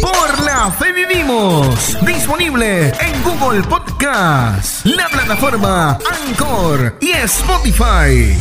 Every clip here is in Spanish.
Por la fe vivimos. Disponible en Google Podcast, la plataforma Anchor y Spotify.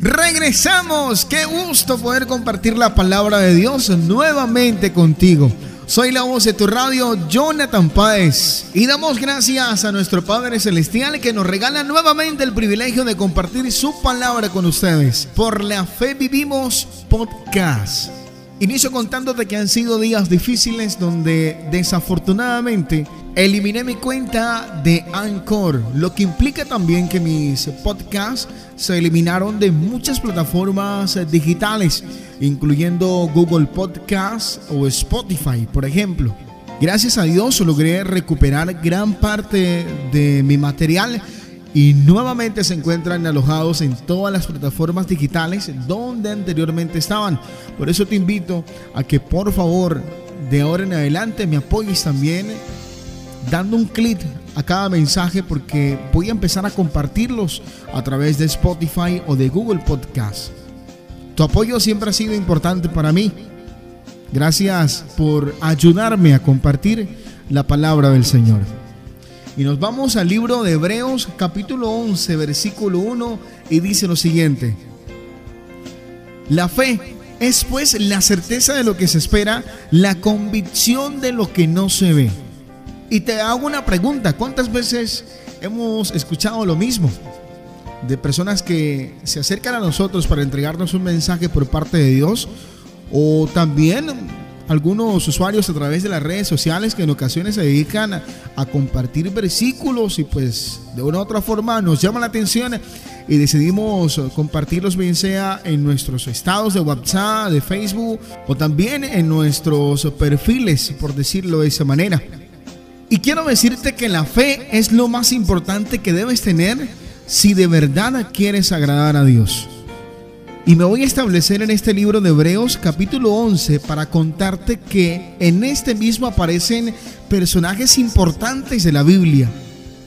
Regresamos. Qué gusto poder compartir la palabra de Dios nuevamente contigo. Soy la voz de tu radio, Jonathan Páez. Y damos gracias a nuestro Padre Celestial que nos regala nuevamente el privilegio de compartir su palabra con ustedes. Por la fe vivimos podcast. Inicio contándote que han sido días difíciles donde desafortunadamente eliminé mi cuenta de Anchor, lo que implica también que mis podcasts se eliminaron de muchas plataformas digitales, incluyendo Google Podcasts o Spotify, por ejemplo. Gracias a Dios logré recuperar gran parte de mi material y nuevamente se encuentran alojados en todas las plataformas digitales donde anteriormente estaban. Por eso te invito a que por favor de ahora en adelante me apoyes también dando un clic a cada mensaje porque voy a empezar a compartirlos a través de Spotify o de Google Podcast. Tu apoyo siempre ha sido importante para mí. Gracias por ayudarme a compartir la palabra del Señor. Y nos vamos al libro de Hebreos capítulo 11 versículo 1 y dice lo siguiente. La fe es pues la certeza de lo que se espera, la convicción de lo que no se ve. Y te hago una pregunta, ¿cuántas veces hemos escuchado lo mismo? De personas que se acercan a nosotros para entregarnos un mensaje por parte de Dios o también algunos usuarios a través de las redes sociales que en ocasiones se dedican a, compartir versículos y pues de una u otra forma nos llama la atención y decidimos compartirlos bien sea en nuestros estados de WhatsApp, de Facebook o también en nuestros perfiles, por decirlo de esa manera. Y quiero decirte que la fe es lo más importante que debes tener si de verdad quieres agradar a Dios. Y me voy a establecer en este libro de Hebreos capítulo 11 para contarte que en este mismo aparecen personajes importantes de la Biblia,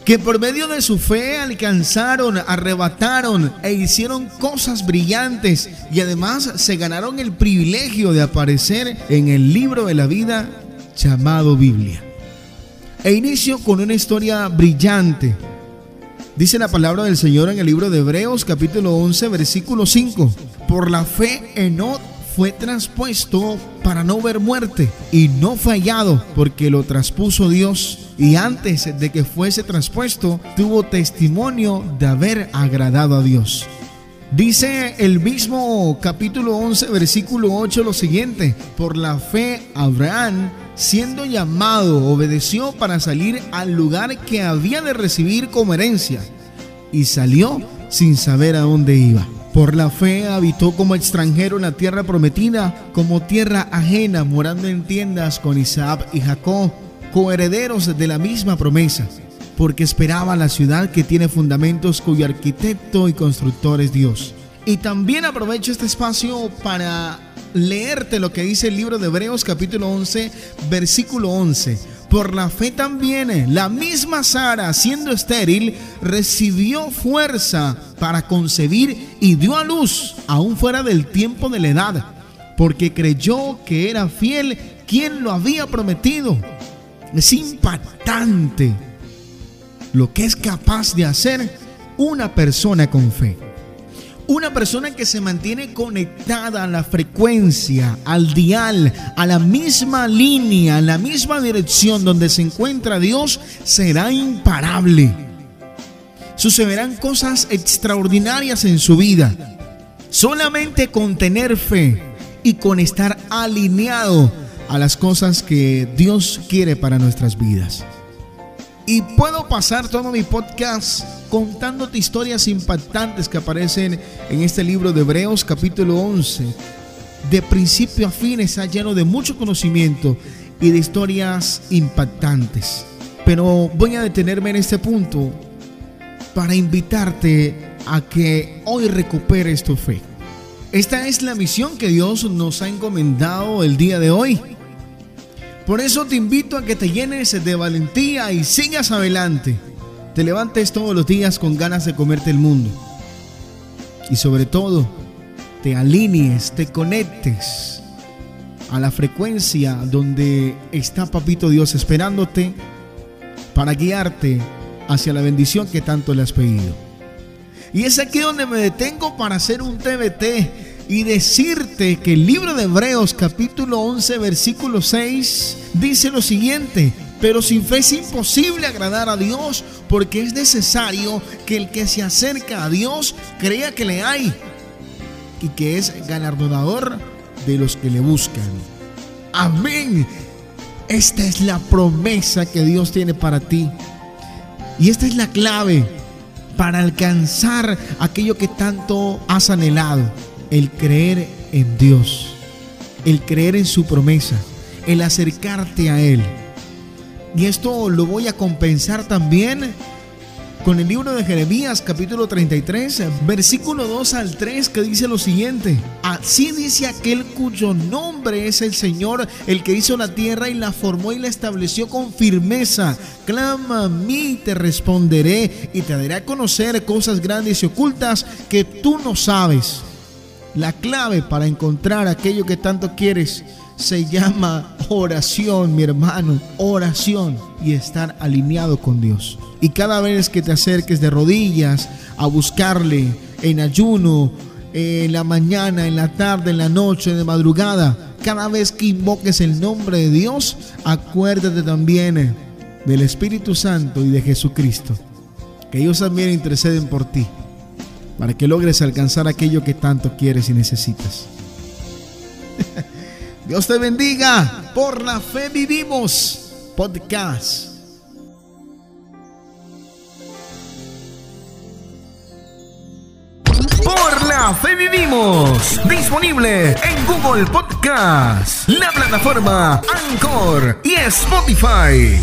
que por medio de su fe alcanzaron, arrebataron e hicieron cosas brillantes y además se ganaron el privilegio de aparecer en el libro de la vida llamado Biblia. E inicio con una historia brillante. Dice la palabra del Señor en el libro de Hebreos capítulo 11 versículo 5. Por la fe Enot fue traspuesto para no ver muerte y no fue hallado porque lo traspuso Dios y antes de que fuese traspuesto tuvo testimonio de haber agradado a Dios. Dice el mismo capítulo 11 versículo 8 lo siguiente, por la fe Abraham siendo llamado, obedeció para salir al lugar que había de recibir como herencia, y salió sin saber a dónde iba. Por la fe habitó como extranjero en la tierra prometida, como tierra ajena, morando en tiendas con Isaac y Jacob, coherederos de la misma promesa, porque esperaba la ciudad que tiene fundamentos cuyo arquitecto y constructor es Dios. Y también aprovecho este espacio para leerte lo que dice el libro de Hebreos capítulo 11, versículo 11. Por la fe también la misma Sara, siendo estéril, recibió fuerza para concebir y dio a luz, aún fuera del tiempo de la edad, porque creyó que era fiel quien lo había prometido. Es impactante lo que es capaz de hacer una persona con fe. Una persona que se mantiene conectada a la frecuencia, al dial, a la misma línea, a la misma dirección donde se encuentra Dios, será imparable. Sucederán cosas extraordinarias en su vida. Solamente con tener fe y con estar alineado a las cosas que Dios quiere para nuestras vidas. Y puedo pasar todo mi podcast contándote historias impactantes que aparecen en este libro de Hebreos capítulo 11. De principio a fin está lleno de mucho conocimiento y de historias impactantes. Pero voy a detenerme en este punto para invitarte a que hoy recuperes tu fe. Esta es la misión que Dios nos ha encomendado el día de hoy. Por eso te invito a que te llenes de valentía y sigas adelante. Te levantes todos los días con ganas de comerte el mundo. y sobre todo te alinees, te conectes a la frecuencia donde está Papito Dios esperándote para guiarte hacia la bendición que tanto le has pedido. Y es aquí donde me detengo para hacer un TBT y decirte que el libro de Hebreos capítulo 11 versículo 6 dice lo siguiente, pero sin fe es imposible agradar a Dios porque es necesario que el que se acerca a Dios crea que le hay y que es galardonador de los que le buscan. Amén. Esta es la promesa que Dios tiene para ti. Y esta es la clave para alcanzar aquello que tanto has anhelado. El creer en Dios. El creer en su promesa. El acercarte a Él. Y esto lo voy a compensar también con el libro de Jeremías capítulo 33, versículo 2 al 3 que dice lo siguiente. Así dice aquel cuyo nombre es el Señor, el que hizo la tierra y la formó y la estableció con firmeza. Clama a mí, te responderé y te daré a conocer cosas grandes y ocultas que tú no sabes. La clave para encontrar aquello que tanto quieres se llama oración, mi hermano, oración y estar alineado con Dios. Y cada vez que te acerques de rodillas a buscarle en ayuno, en la mañana, en la tarde, en la noche, de madrugada, cada vez que invoques el nombre de Dios, acuérdate también del Espíritu Santo y de Jesucristo. Que ellos también interceden por ti, para que logres alcanzar aquello que tanto quieres y necesitas. Dios te bendiga. Por la fe vivimos. Podcast. Por la fe vivimos. Disponible en Google Podcast, la plataforma Anchor y Spotify.